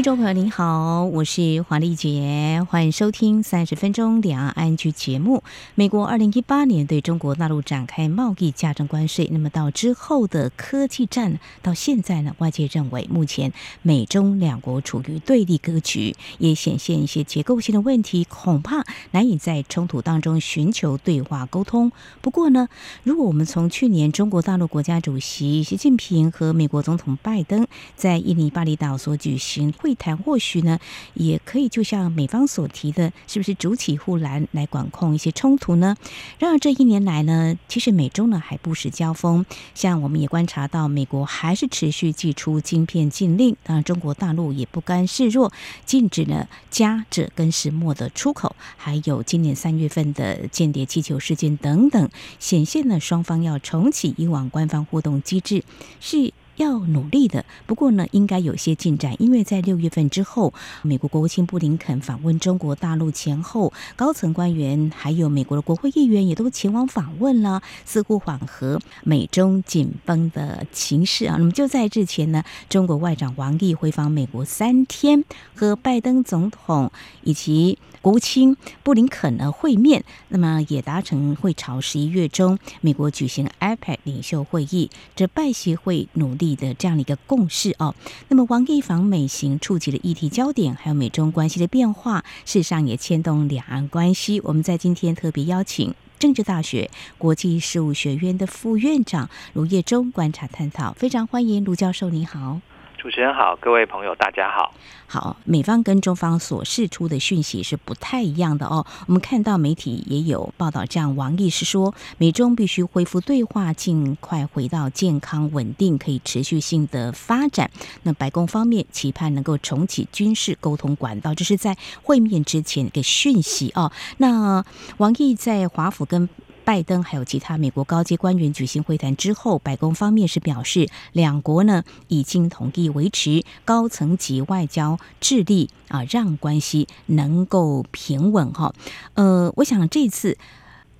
听众朋友您好，我是黄丽杰，欢迎收听三十分钟两岸安居节目。美国二零一八年对中国大陆展开贸易加征关税，那么到之后的科技战到现在呢，外界认为目前美中两国处于对立格局，也显现一些结构性的问题，恐怕难以在冲突当中寻求对话沟通。不过呢，如果我们从去年中国大陆国家主席习近平和美国总统拜登在印尼巴厘岛所举行会会谈或许呢，也可以就像美方所提的，是不是筑起护栏来管控一些冲突呢？然而这一年来呢，其实美中呢还不时交锋。像我们也观察到，美国还是持续祭出晶片禁令，当然中国大陆也不甘示弱，禁止了镓鍺跟石墨的出口，还有今年三月份的间谍气球事件等等，显现了双方要重启以往官方互动机制是。要努力的，不过呢，应该有些进展，因为在六月份之后，美国国务卿布林肯访问中国大陆前后，高层官员还有美国的国会议员也都前往访问了，似乎缓和美中紧绷的情势啊。那么就在之前呢，中国外长王毅回访美国三天，和拜登总统以及国务卿布林肯呢会面，那么也达成会朝十一月中美国举行 APEC 领袖会议，这拜习会努力的这样的一个共识哦。那么王毅访美行触及的议题焦点，还有美中关系的变化，事实上也牵动两岸关系。我们在今天特别邀请政治大学国际事务学院的副院长卢业中观察探讨，非常欢迎卢教授，你好。主持人好，各位朋友大家好。好，美方跟中方所释出的讯息是不太一样的哦。我们看到媒体也有报道，这样王毅是说，美中必须恢复对话，尽快回到健康稳定、可以持续性的发展。那白宫方面期盼能够重启军事沟通管道，这是在会面之前的讯息哦。那王毅在华府跟。拜登还有其他美国高阶官员举行会谈之后，白宫方面是表示，两国呢已经同意维持高层级外交，致力啊让关系能够平稳哈。呃，我想这次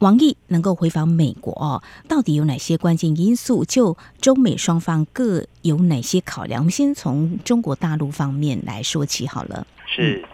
王毅能够回访美国，到底有哪些关键因素？就中美双方各有哪些考量？我们先从中国大陆方面来说起好了。是。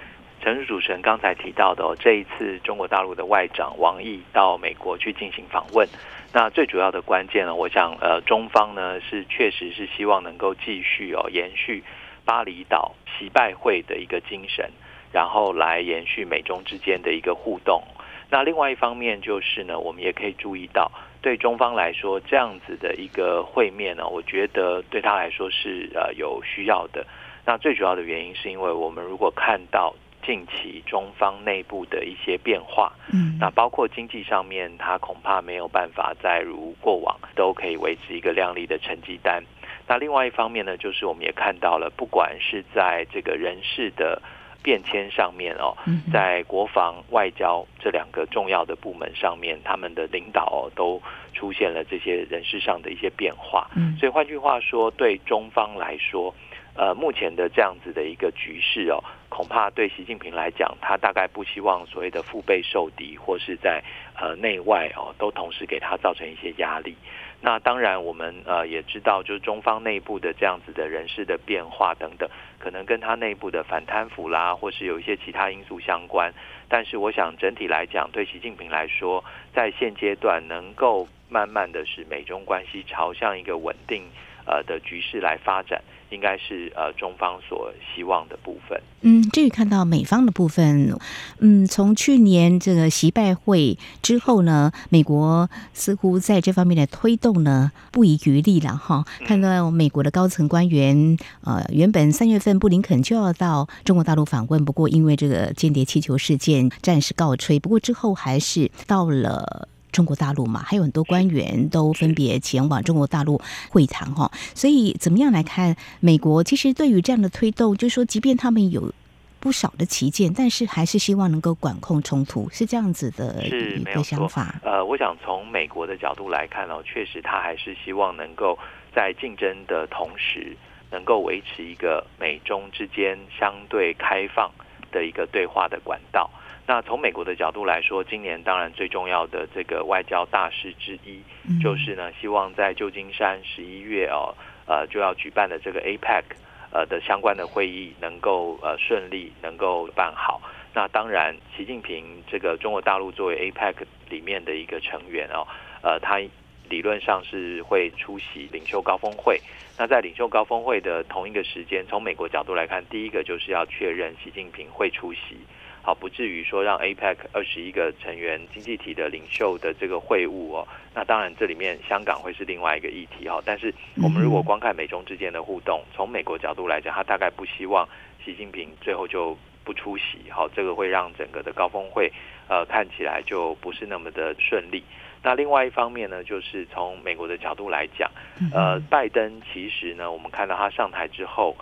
诚如主持人刚才提到的，这一次中国大陆的外长王毅到美国去进行访问，那最主要的关键呢，我想，呃，中方呢是确实是希望能够继续哦延续巴厘岛习拜会的一个精神，然后来延续美中之间的一个互动。那另外一方面就是呢，我们也可以注意到，对中方来说，这样子的一个会面呢，我觉得对他来说是呃有需要的。那最主要的原因是因为我们如果看到。近期中方内部的一些变化，嗯，那包括经济上面，它恐怕没有办法再如过往都可以维持一个亮丽的成绩单。那另外一方面呢，就是我们也看到了，不管是在这个人事的变迁上面哦，在国防、外交这两个重要的部门上面，他们的领导哦都出现了这些人事上的一些变化。嗯，所以换句话说，对中方来说。呃，目前的这样子的一个局势哦，恐怕对习近平来讲，他大概不希望所谓的腹背受敌，或是在呃内外哦都同时给他造成一些压力。那当然，我们呃也知道，就是中方内部的这样子的人事的变化等等，可能跟他内部的反贪腐啦，或是有一些其他因素相关。但是，我想整体来讲，对习近平来说，在现阶段能够慢慢的使美中关系朝向一个稳定呃的局势来发展。应该是呃中方所希望的部分。嗯，至于看到美方的部分，嗯，从去年这个习拜会之后呢，美国似乎在这方面的推动呢不遗余力了哈。看到美国的高层官员，呃，原本三月份布林肯就要到中国大陆访问，不过因为这个间谍气球事件暂时告吹，不过之后还是到了。中国大陆嘛，还有很多官员都分别前往中国大陆会谈哈，所以怎么样来看美国？其实对于这样的推动，就是说即便他们有不少的旗舰，但是还是希望能够管控冲突，是这样子的一个想法。呃，我想从美国的角度来看哦，确实他还是希望能够在竞争的同时，能够维持一个美中之间相对开放的一个对话的管道。那从美国的角度来说，今年当然最重要的这个外交大事之一，就是呢，希望在旧金山十一月哦，呃，就要举办的这个 APEC 呃的相关的会议能够呃顺利能够办好。那当然，习近平这个中国大陆作为 APEC 里面的一个成员哦，呃，他理论上是会出席领袖高峰会。那在领袖高峰会的同一个时间，从美国角度来看，第一个就是要确认习近平会出席。好，不至于说让 APEC 二十一个成员经济体的领袖的这个会晤哦。那当然，这里面香港会是另外一个议题哈。但是我们如果光看美中之间的互动，从美国角度来讲，他大概不希望习近平最后就不出席。好，这个会让整个的高峰会呃看起来就不是那么的顺利。那另外一方面呢，就是从美国的角度来讲，呃，拜登其实呢，我们看到他上台之后。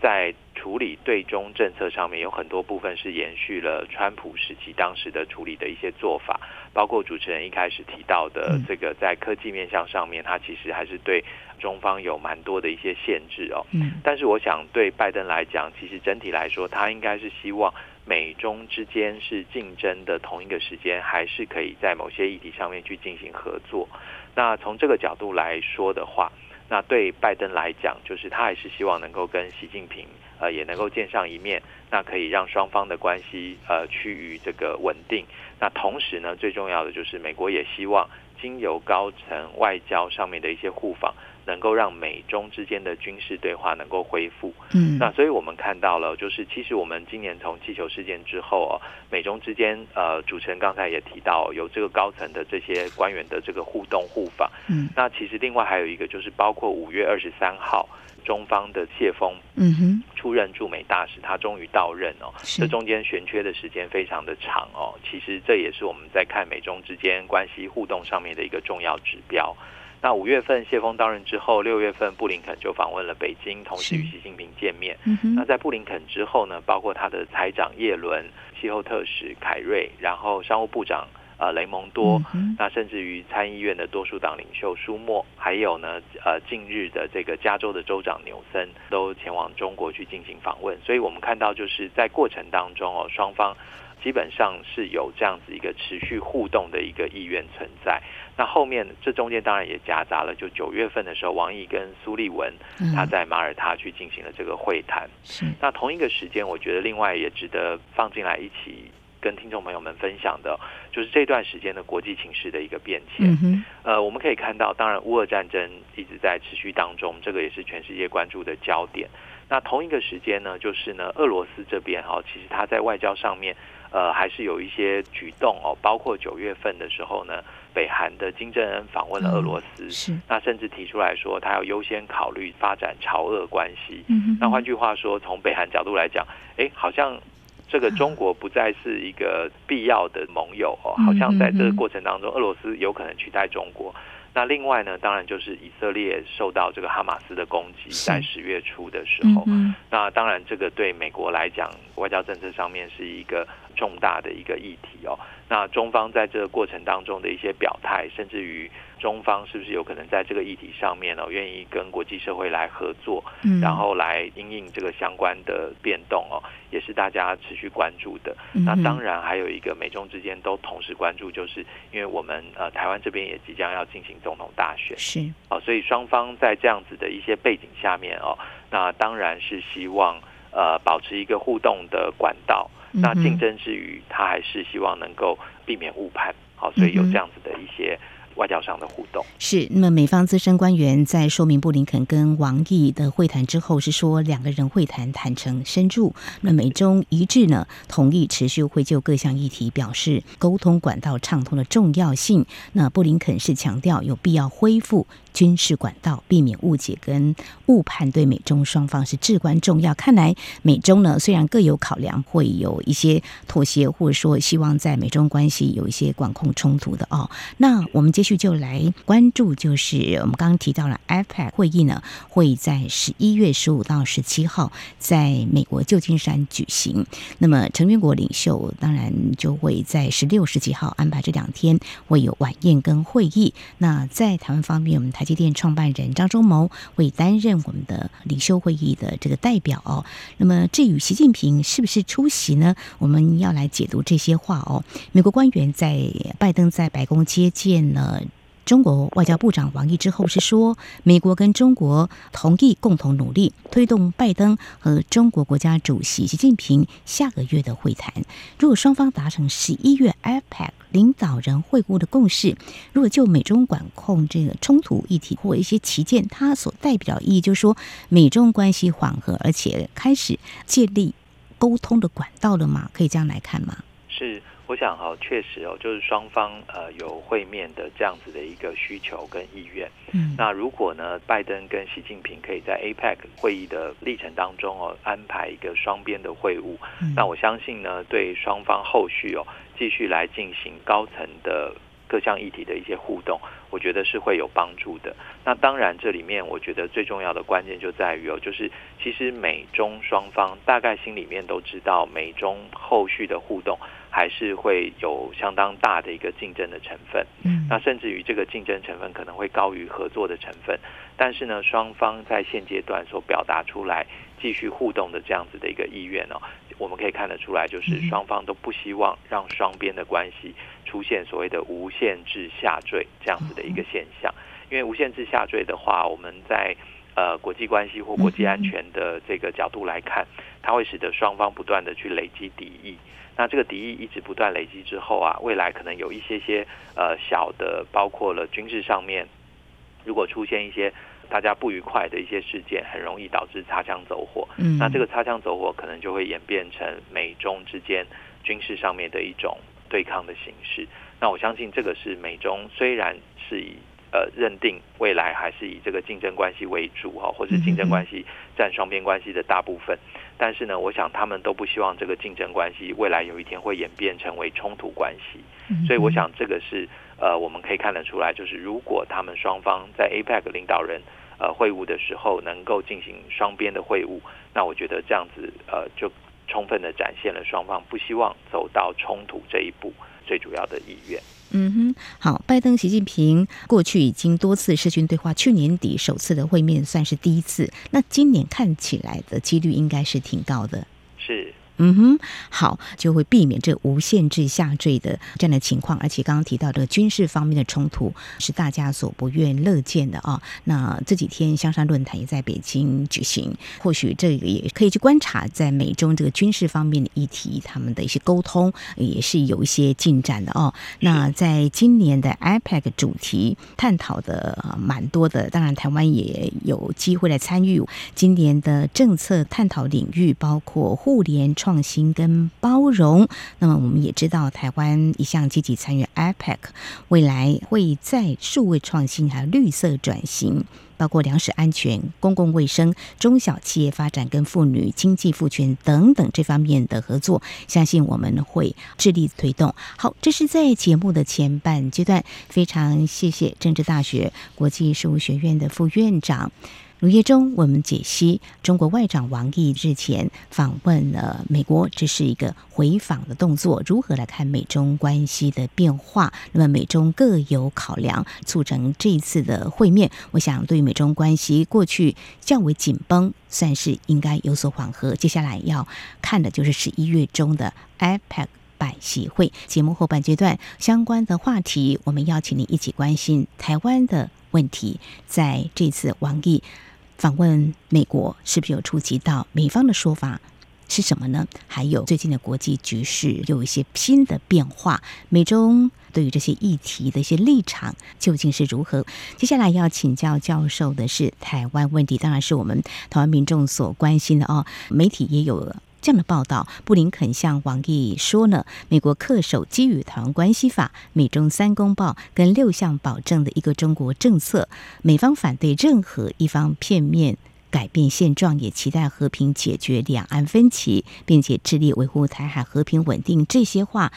在处理对中政策上面，有很多部分是延续了川普时期当时的处理的一些做法，包括主持人一开始提到的这个在科技面向上面，它其实还是对中方有蛮多的一些限制哦。但是我想对拜登来讲，其实整体来说，他应该是希望美中之间是竞争的同一个时间，还是可以在某些议题上面去进行合作。那从这个角度来说的话，那对拜登来讲，就是他还是希望能够跟习近平呃也能够见上一面，那可以让双方的关系呃趋于这个稳定。那同时呢，最重要的就是美国也希望经由高层外交上面的一些互访。能够让美中之间的军事对话能够恢复，嗯，那所以我们看到了，就是其实我们今年从气球事件之后哦，美中之间呃，主持人刚才也提到有这个高层的这些官员的这个互动互访，嗯，那其实另外还有一个就是包括五月二十三号中方的谢峰，嗯哼，出任驻美大使，他终于到任哦，这中间悬缺的时间非常的长哦，其实这也是我们在看美中之间关系互动上面的一个重要指标。那五月份谢峰到任之后，六月份布林肯就访问了北京，同时与习近平见面。那在布林肯之后呢，包括他的财长叶伦、气候特使凯瑞，然后商务部长呃雷蒙多，那甚至于参议院的多数党领袖舒默，还有呢呃近日的这个加州的州长纽森都前往中国去进行访问。所以我们看到就是在过程当中哦，双方。基本上是有这样子一个持续互动的一个意愿存在。那后面这中间当然也夹杂了，就九月份的时候，王毅跟苏利文他在马耳他去进行了这个会谈。是。那同一个时间，我觉得另外也值得放进来一起跟听众朋友们分享的，就是这段时间的国际情势的一个变迁。呃，我们可以看到，当然乌俄战争一直在持续当中，这个也是全世界关注的焦点。那同一个时间呢，就是呢，俄罗斯这边哈，其实他在外交上面。呃，还是有一些举动哦，包括九月份的时候呢，北韩的金正恩访问了俄罗斯，嗯、是那甚至提出来说，他要优先考虑发展朝俄关系。嗯、哼那换句话说，从北韩角度来讲，哎，好像这个中国不再是一个必要的盟友哦，好像在这个过程当中，俄罗斯有可能取代中国。那另外呢，当然就是以色列受到这个哈马斯的攻击，在十月初的时候，嗯、那当然这个对美国来讲，外交政策上面是一个重大的一个议题哦。那中方在这个过程当中的一些表态，甚至于中方是不是有可能在这个议题上面呢、哦，愿意跟国际社会来合作，嗯、然后来因应这个相关的变动哦，也是大家持续关注的。嗯、那当然还有一个美中之间都同时关注，就是因为我们呃台湾这边也即将要进行总统大选，是哦，所以双方在这样子的一些背景下面哦，那当然是希望呃保持一个互动的管道。那竞争之余，他还是希望能够避免误判，好，所以有这样子的一些。外交上的互动是，那么美方资深官员在说明布林肯跟王毅的会谈之后，是说两个人会谈坦诚深入，那美中一致呢，同意持续会就各项议题表示沟通管道畅通的重要性。那布林肯是强调有必要恢复军事管道，避免误解跟误判，对美中双方是至关重要。看来美中呢虽然各有考量，会有一些妥协，或者说希望在美中关系有一些管控冲突的哦。那我们接。续就来关注，就是我们刚刚提到了 APEC 会议呢，会在十一月十五到十七号在美国旧金山举行。那么成员国领袖当然就会在十六、十七号安排这两天会有晚宴跟会议。那在台湾方面，我们台积电创办人张忠谋会担任我们的领袖会议的这个代表哦。那么至于习近平是不是出席呢？我们要来解读这些话哦。美国官员在拜登在白宫接见了。中国外交部长王毅之后是说，美国跟中国同意共同努力，推动拜登和中国国家主席习近平下个月的会谈。如果双方达成十一月 APEC 领导人会晤的共识，如果就美中管控这个冲突议题或一些旗舰，它所代表意义就是说，美中关系缓和，而且开始建立沟通的管道了吗？可以这样来看吗？是。我想哈，确实哦，就是双方呃有会面的这样子的一个需求跟意愿。嗯，那如果呢，拜登跟习近平可以在 APEC 会议的历程当中哦，安排一个双边的会晤，嗯，那我相信呢，对双方后续哦继续来进行高层的各项议题的一些互动，我觉得是会有帮助的。那当然，这里面我觉得最重要的关键就在于哦，就是其实美中双方大概心里面都知道，美中后续的互动。还是会有相当大的一个竞争的成分，嗯，那甚至于这个竞争成分可能会高于合作的成分，但是呢，双方在现阶段所表达出来继续互动的这样子的一个意愿哦，我们可以看得出来，就是双方都不希望让双边的关系出现所谓的无限制下坠这样子的一个现象，因为无限制下坠的话，我们在呃国际关系或国际安全的这个角度来看，它会使得双方不断的去累积敌意。那这个敌意一直不断累积之后啊，未来可能有一些些呃小的，包括了军事上面，如果出现一些大家不愉快的一些事件，很容易导致擦枪走火。嗯，那这个擦枪走火可能就会演变成美中之间军事上面的一种对抗的形式。那我相信这个是美中虽然是以呃认定未来还是以这个竞争关系为主哈，或是竞争关系占双边关系的大部分。但是呢，我想他们都不希望这个竞争关系未来有一天会演变成为冲突关系，所以我想这个是呃我们可以看得出来，就是如果他们双方在 APEC 领导人呃会晤的时候能够进行双边的会晤，那我觉得这样子呃就充分的展现了双方不希望走到冲突这一步最主要的意愿。嗯哼，好，拜登、习近平过去已经多次视讯对话，去年底首次的会面算是第一次，那今年看起来的几率应该是挺高的。是。嗯哼，好，就会避免这无限制下坠的这样的情况。而且刚刚提到这个军事方面的冲突是大家所不愿乐见的啊。那这几天香山论坛也在北京举行，或许这个也可以去观察，在美中这个军事方面的议题，他们的一些沟通也是有一些进展的哦。那在今年的 APEC 主题探讨的蛮多的，当然台湾也有机会来参与。今年的政策探讨领域包括互联。创新跟包容，那么我们也知道，台湾一向积极参与 APEC，未来会在数位创新还有绿色转型，包括粮食安全、公共卫生、中小企业发展跟妇女经济赋权等等这方面的合作，相信我们会致力推动。好，这是在节目的前半阶段，非常谢谢政治大学国际事务学院的副院长。如约中，我们解析中国外长王毅日前访问了美国，这是一个回访的动作。如何来看美中关系的变化？那么美中各有考量，促成这一次的会面。我想，对美中关系过去较为紧绷，算是应该有所缓和。接下来要看的就是十一月中的 APEC 拜习会。节目后半阶段相关的话题，我们邀请你一起关心台湾的问题。在这次王毅。访问美国是不是有触及到美方的说法是什么呢？还有最近的国际局势有一些新的变化，美中对于这些议题的一些立场究竟是如何？接下来要请教教授的是台湾问题，当然是我们台湾民众所关心的哦。媒体也有了。这样的报道，布林肯向王毅说呢，美国恪守基于《台湾关系法》、美中三公报跟六项保证的一个中国政策，美方反对任何一方片面改变现状，也期待和平解决两岸分歧，并且致力维护台海和平稳定。这些话，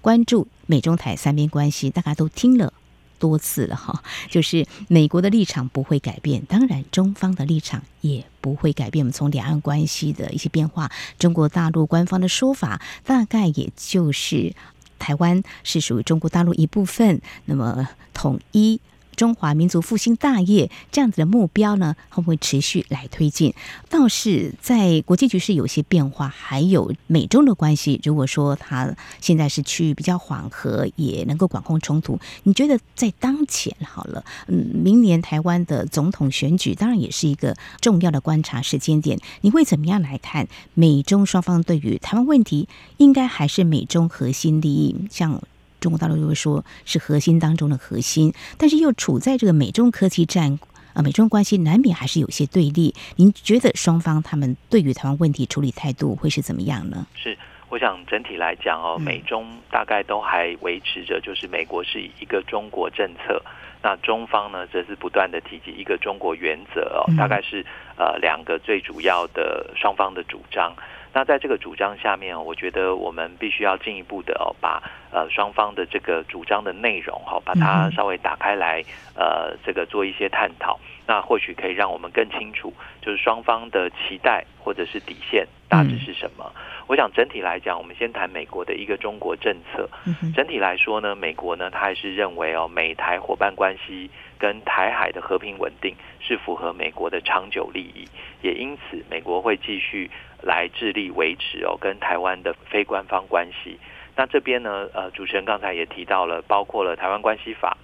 关注美中台三边关系，大家都听了。多次了哈，就是美国的立场不会改变，当然中方的立场也不会改变。我们从两岸关系的一些变化，中国大陆官方的说法大概也就是台湾是属于中国大陆一部分，那么统一中华民族复兴大业这样子的目标呢，会不会持续来推进？倒是在国际局势有些变化，还有美中的关系，如果说它现在是趋于比较缓和，也能够管控冲突，你觉得在当前好了，嗯，明年台湾的总统选举当然也是一个重要的观察时间点，你会怎么样来看美中双方对于台湾问题，应该还是美中核心利益？像中国大陆就会说是核心当中的核心，但是又处在这个美中科技战啊，美中关系难免还是有些对立。您觉得双方他们对于台湾问题处理态度会是怎么样呢？是，我想整体来讲哦，美中大概都还维持着，就是美国是以一个中国政策，那中方呢则是不断的提及一个中国原则哦，大概是呃两个最主要的双方的主张。那在这个主张下面，我觉得我们必须要进一步的哦，把呃双方的这个主张的内容哈，把它稍微打开来，呃，这个做一些探讨。那或许可以让我们更清楚，就是双方的期待或者是底线大致是什么。我想整体来讲，我们先谈美国的一个中国政策。整体来说呢，美国呢，他还是认为哦，美台伙伴关系跟台海的和平稳定是符合美国的长久利益，也因此美国会继续。来致力维持哦，跟台湾的非官方关系。那这边呢，呃，主持人刚才也提到了，包括了台湾关系法，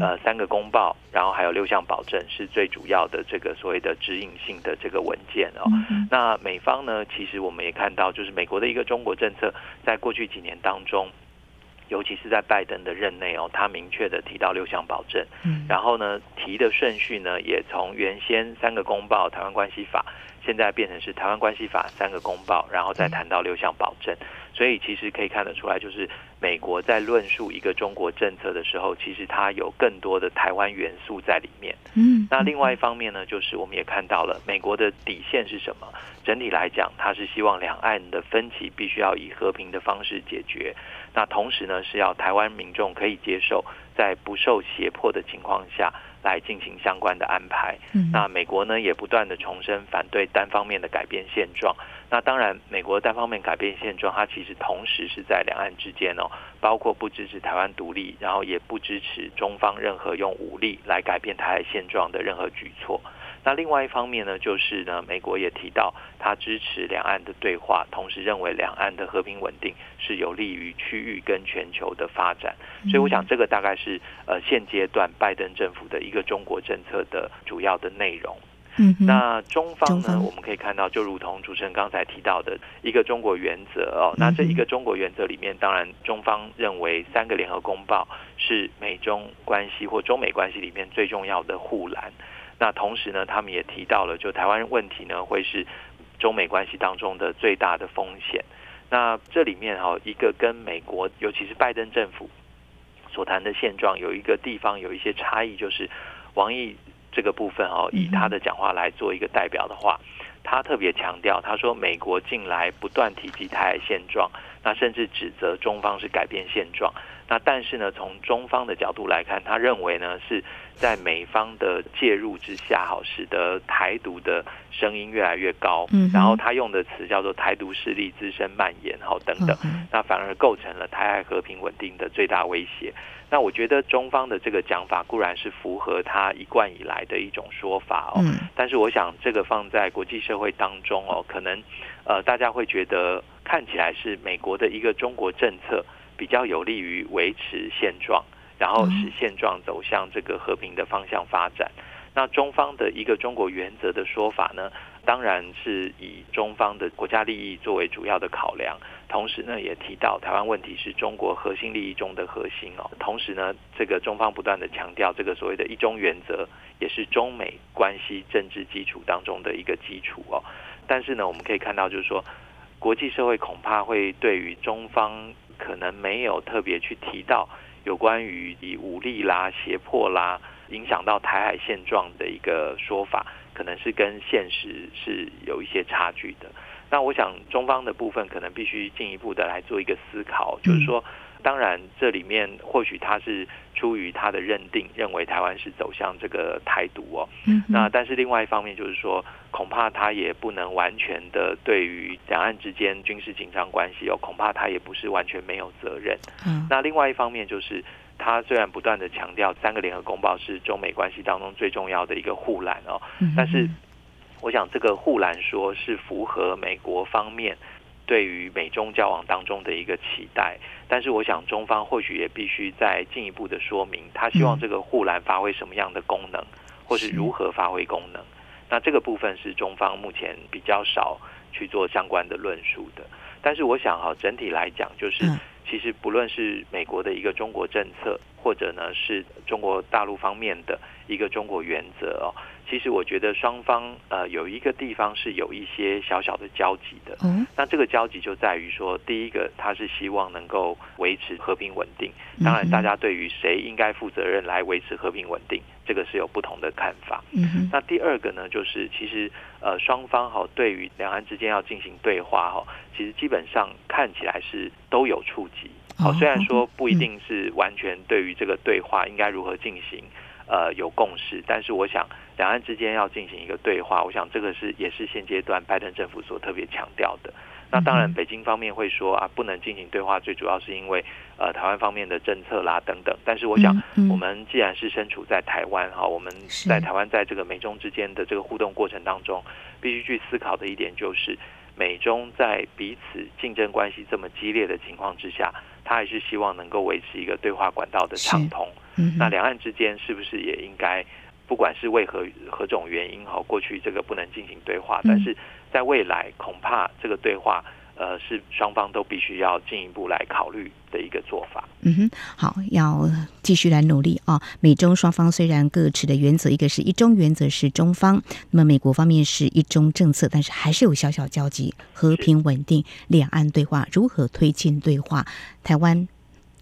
呃，三个公报，然后还有六项保证，是最主要的这个所谓的指引性的这个文件哦。那美方呢，其实我们也看到，就是美国的一个中国政策，在过去几年当中，尤其是在拜登的任内哦，他明确的提到六项保证，嗯然后呢，提的顺序呢，也从原先三个公报、台湾关系法。现在变成是台湾关系法三个公报，然后再谈到六项保证，所以其实可以看得出来，就是美国在论述一个中国政策的时候，其实它有更多的台湾元素在里面。嗯，那另外一方面呢，就是我们也看到了美国的底线是什么？整体来讲，它是希望两岸的分歧必须要以和平的方式解决。那同时呢，是要台湾民众可以接受，在不受胁迫的情况下。来进行相关的安排。那美国呢，也不断的重申反对单方面的改变现状。那当然，美国单方面改变现状，它其实同时是在两岸之间哦，包括不支持台湾独立，然后也不支持中方任何用武力来改变台海现状的任何举措。那另外一方面呢，就是呢，美国也提到他支持两岸的对话，同时认为两岸的和平稳定是有利于区域跟全球的发展。所以，我想这个大概是呃现阶段拜登政府的一个中国政策的主要的内容。嗯，那中方呢，我们可以看到，就如同主持人刚才提到的一个中国原则哦。那这一个中国原则里面，当然中方认为三个联合公报是美中关系或中美关系里面最重要的护栏。那同时呢，他们也提到了，就台湾问题呢，会是中美关系当中的最大的风险。那这里面哈，一个跟美国，尤其是拜登政府所谈的现状，有一个地方有一些差异，就是王毅这个部分哦，以他的讲话来做一个代表的话，他特别强调，他说美国近来不断提及台海现状，那甚至指责中方是改变现状。那但是呢，从中方的角度来看，他认为呢是在美方的介入之下，好使得台独的声音越来越高。嗯，然后他用的词叫做“台独势力滋生蔓延”好等等，那反而构成了台海和平稳定的最大威胁。那我觉得中方的这个讲法固然是符合他一贯以来的一种说法哦，但是我想这个放在国际社会当中哦，可能呃大家会觉得看起来是美国的一个中国政策。比较有利于维持现状，然后使现状走向这个和平的方向发展。那中方的一个中国原则的说法呢，当然是以中方的国家利益作为主要的考量，同时呢也提到台湾问题是中国核心利益中的核心哦。同时呢，这个中方不断的强调这个所谓的一中原则，也是中美关系政治基础当中的一个基础哦。但是呢，我们可以看到就是说，国际社会恐怕会对于中方。可能没有特别去提到有关于以武力啦、胁迫啦影响到台海现状的一个说法，可能是跟现实是有一些差距的。那我想中方的部分可能必须进一步的来做一个思考，就是说。当然，这里面或许他是出于他的认定，认为台湾是走向这个台独哦。嗯。那但是另外一方面就是说，恐怕他也不能完全的对于两岸之间军事紧张关系哦，恐怕他也不是完全没有责任。嗯。那另外一方面就是他虽然不断的强调三个联合公报是中美关系当中最重要的一个护栏哦，但是我想这个护栏说是符合美国方面对于美中交往当中的一个期待，但是我想中方或许也必须再进一步的说明，他希望这个护栏发挥什么样的功能，或是如何发挥功能。那这个部分是中方目前比较少去做相关的论述的。但是我想哈，整体来讲，就是其实不论是美国的一个中国政策，或者呢是中国大陆方面的一个中国原则哦，其实我觉得双方呃有一个地方是有一些小小的交集的。嗯，那这个交集就在于说，第一个他是希望能够维持和平稳定。当然，大家对于谁应该负责任来维持和平稳定，这个是有不同的看法。嗯，那第二个呢，就是其实呃双方哈对于两岸之间要进行对话哈，其实基本上看起来是都有触及。好，虽然说不一定是完全对于这个对话应该如何进行，呃，有共识，但是我想两岸之间要进行一个对话，我想这个是也是现阶段拜登政府所特别强调的。那当然，北京方面会说啊，不能进行对话，最主要是因为呃台湾方面的政策啦等等。但是我想，我们既然是身处在台湾哈，我们在台湾在这个美中之间的这个互动过程当中，必须去思考的一点就是，美中在彼此竞争关系这么激烈的情况之下。他还是希望能够维持一个对话管道的畅通。嗯、那两岸之间是不是也应该，不管是为何何种原因哈，过去这个不能进行对话，但是在未来恐怕这个对话。呃，是双方都必须要进一步来考虑的一个做法。嗯哼，好，要继续来努力啊！美中双方虽然各持的原则，一个是一中原则是中方，那么美国方面是一中政策，但是还是有小小交集，和平稳定，两岸对话如何推进对话，台湾。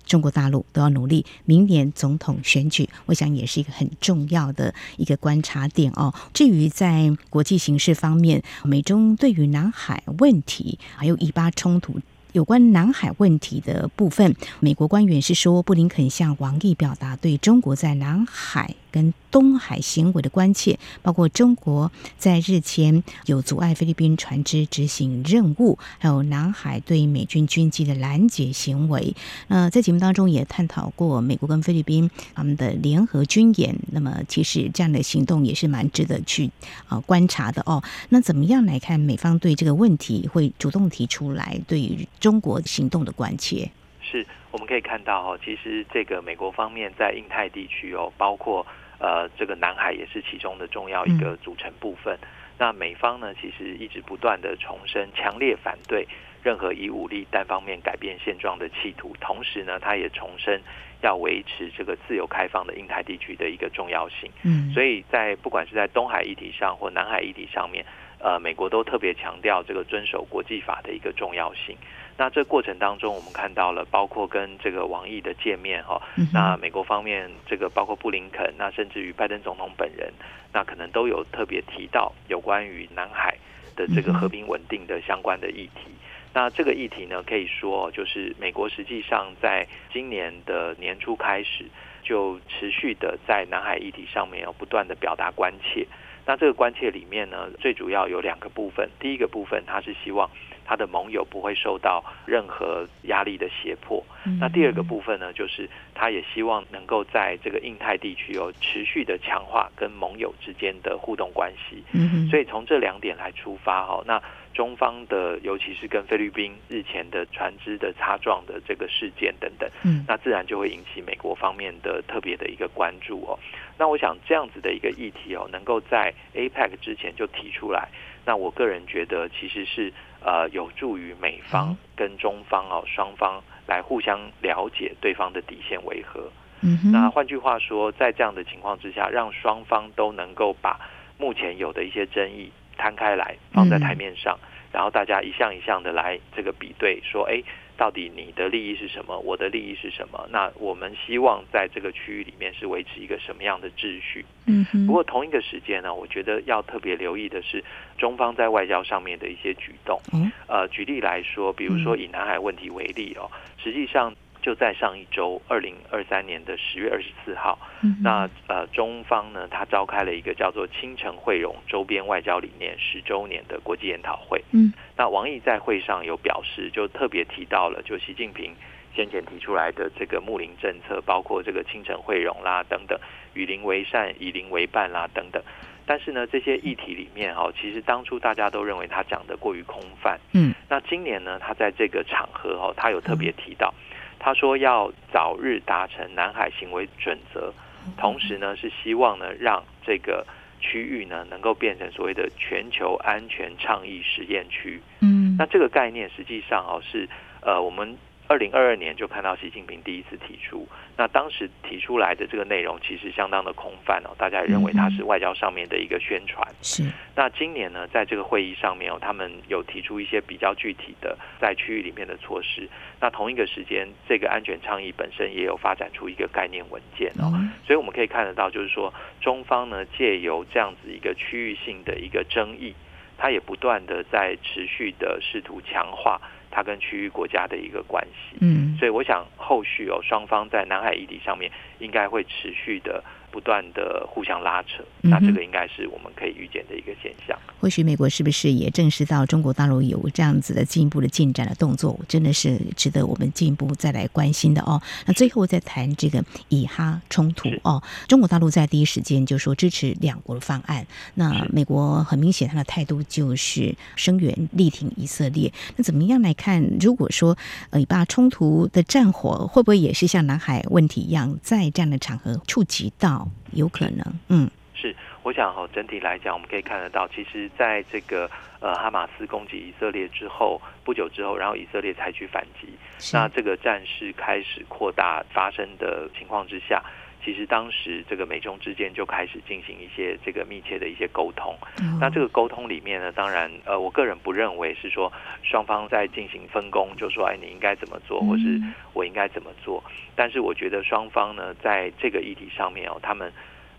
中国大陆都要努力，明年总统选举，我想也是一个很重要的一个观察点哦。至于在国际形势方面，美中对于南海问题还有以巴冲突。有关南海问题的部分，美国官员是说，布林肯向王毅表达对中国在南海跟东海行为的关切，包括中国在日前有阻碍菲律宾船只执行任务，还有南海对美军军机的拦截行为。那在节目当中也探讨过美国跟菲律宾他们的联合军演，那么其实这样的行动也是蛮值得去啊观察的哦。那怎么样来看美方对这个问题会主动提出来对于中国行动的关切？是我们可以看到哦，其实这个美国方面在印太地区哦，包括呃这个南海也是其中的重要一个组成部分。嗯、那美方呢，其实一直不断的重申强烈反对任何以武力单方面改变现状的企图，同时呢，他也重申要维持这个自由开放的印太地区的一个重要性。嗯，所以在不管是在东海议题上或南海议题上面，呃，美国都特别强调这个遵守国际法的一个重要性。那这过程当中，我们看到了包括跟这个王毅的见面哈，那美国方面这个包括布林肯，那甚至于拜登总统本人，那可能都有特别提到有关于南海的这个和平稳定的相关的议题。那这个议题呢，可以说就是美国实际上在今年的年初开始，就持续的在南海议题上面要不断的表达关切。那这个关切里面呢，最主要有两个部分。第一个部分，它是希望他的盟友不会受到任何压力的胁迫。那第二个部分呢，就是他也希望能够在这个印太地区有持续的强化跟盟友之间的互动关系。所以从这两点来出发，哈，那。中方的，尤其是跟菲律宾日前的船只的擦撞的这个事件等等，嗯，那自然就会引起美国方面的特别的一个关注哦。那我想这样子的一个议题哦，能够在 APEC 之前就提出来，那我个人觉得其实是呃有助于美方跟中方哦双方来互相了解对方的底线为何。嗯，那换句话说，在这样的情况之下，让双方都能够把目前有的一些争议。摊开来放在台面上，然后大家一项一项的来这个比对，说，哎，到底你的利益是什么？我的利益是什么？那我们希望在这个区域里面是维持一个什么样的秩序？嗯，不过同一个时间呢，我觉得要特别留意的是中方在外交上面的一些举动。嗯，呃，举例来说，比如说以南海问题为例哦，实际上。就在上一周，二零二三年的十月二十四号，嗯、那呃，中方呢，他召开了一个叫做“清城汇融周边外交理念十周年”的国际研讨会。嗯，那王毅在会上有表示，就特别提到了，就习近平先前提出来的这个睦邻政策，包括这个亲诚惠容啦等等，与邻为善，以邻为伴啦等等。但是呢，这些议题里面哈，其实当初大家都认为他讲的过于空泛。嗯，那今年呢，他在这个场合哈，他有特别提到，他说要早日达成南海行为准则，同时呢是希望呢让这个区域呢能够变成所谓的全球安全倡议实验区。嗯，那这个概念实际上哦是呃我们。二零二二年就看到习近平第一次提出，那当时提出来的这个内容其实相当的空泛哦，大家也认为它是外交上面的一个宣传。是。那今年呢，在这个会议上面哦，他们有提出一些比较具体的在区域里面的措施。那同一个时间，这个安全倡议本身也有发展出一个概念文件哦，所以我们可以看得到，就是说中方呢借由这样子一个区域性的一个争议，它也不断的在持续的试图强化。它跟区域国家的一个关系，嗯，所以我想后续哦，双方在南海议题上面应该会持续的。不断的互相拉扯，那这个应该是我们可以预见的一个现象。嗯、或许美国是不是也正视到中国大陆有这样子的进一步的进展的动作，真的是值得我们进一步再来关心的哦。那最后再谈这个以哈冲突哦，中国大陆在第一时间就说支持两国的方案，那美国很明显他的态度就是声援力挺以色列。那怎么样来看？如果说以巴冲突的战火会不会也是像南海问题一样，在这样的场合触及到？有可能，嗯，是，我想哈，整体来讲，我们可以看得到，其实在这个呃哈马斯攻击以色列之后不久之后，然后以色列采取反击，那这个战事开始扩大发生的情况之下，其实当时这个美中之间就开始进行一些这个密切的一些沟通。嗯、那这个沟通里面呢，当然呃，我个人不认为是说双方在进行分工，就说哎，你应该怎么做，或是我应该怎么做。但是我觉得双方呢，在这个议题上面哦，他们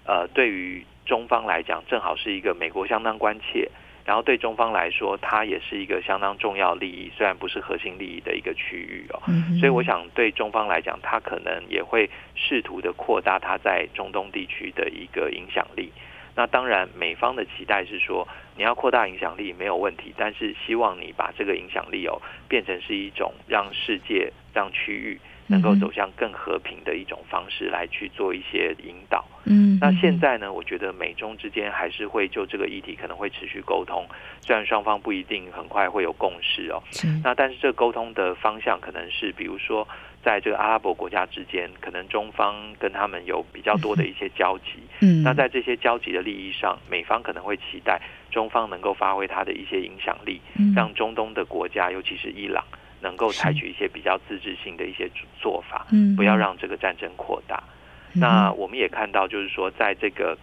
呃，对于中方来讲，正好是一个美国相当关切。然后对中方来说，它也是一个相当重要利益，虽然不是核心利益的一个区域哦。所以我想对中方来讲，它可能也会试图的扩大它在中东地区的一个影响力。那当然，美方的期待是说，你要扩大影响力没有问题，但是希望你把这个影响力哦变成是一种让世界、让区域。能够走向更和平的一种方式来去做一些引导。嗯，那现在呢，我觉得美中之间还是会就这个议题可能会持续沟通，虽然双方不一定很快会有共识哦。是。那但是这沟通的方向可能是，比如说在这个阿拉伯国家之间，可能中方跟他们有比较多的一些交集。嗯。那在这些交集的利益上，美方可能会期待中方能够发挥它的一些影响力，让中东的国家，尤其是伊朗。能够采取一些比较自治性的一些做法，嗯不要让这个战争扩大。那我们也看到，就是说，在这个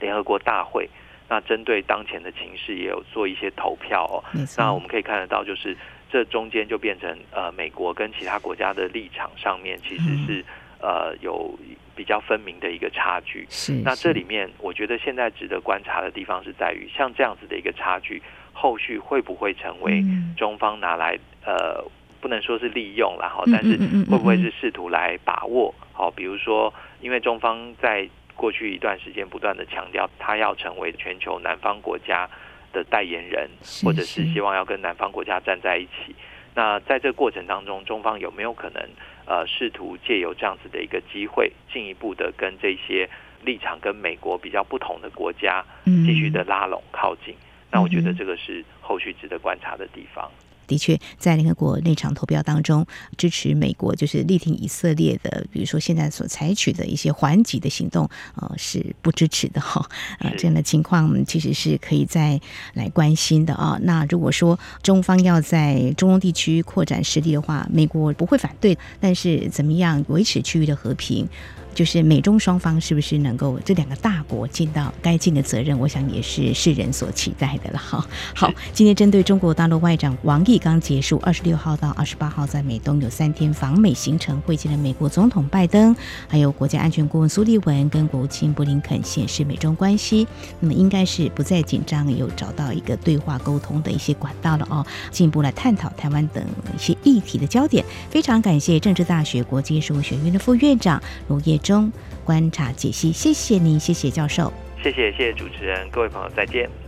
联合国大会，那针对当前的情势也有做一些投票哦。那我们可以看得到，就是这中间就变成呃，美国跟其他国家的立场上面其实是呃有比较分明的一个差距。是那这里面我觉得现在值得观察的地方是在于，像这样子的一个差距。后续会不会成为中方拿来呃，不能说是利用了哈，但是会不会是试图来把握？好，比如说，因为中方在过去一段时间不断的强调，他要成为全球南方国家的代言人，或者是希望要跟南方国家站在一起。那在这个过程当中，中方有没有可能呃，试图借由这样子的一个机会，进一步的跟这些立场跟美国比较不同的国家继续的拉拢靠近？那我觉得这个是后续值得观察的地方。的确，在联合国那场投票当中，支持美国就是力挺以色列的，比如说现在所采取的一些还击的行动，呃，是不支持的哈。呃，这样的情况其实是可以再来关心的啊。那如果说中方要在中东地区扩展实力的话，美国不会反对，但是怎么样维持区域的和平？就是美中双方是不是能够这两个大国尽到该尽的责任？我想也是世人所期待的了哈。好，今天针对中国大陆外长王毅刚结束二十六号到二十八号在美东有三天访美行程，会见了美国总统拜登，还有国家安全顾问苏利文跟国务卿布林肯，显示美中关系那么应该是不再紧张，有找到一个对话沟通的一些管道了哦，进一步来探讨台湾等一些议题的焦点。非常感谢政治大学国际事务学院的副院长卢业中观察解析，谢谢您，谢谢教授，谢谢谢谢主持人，各位朋友再见。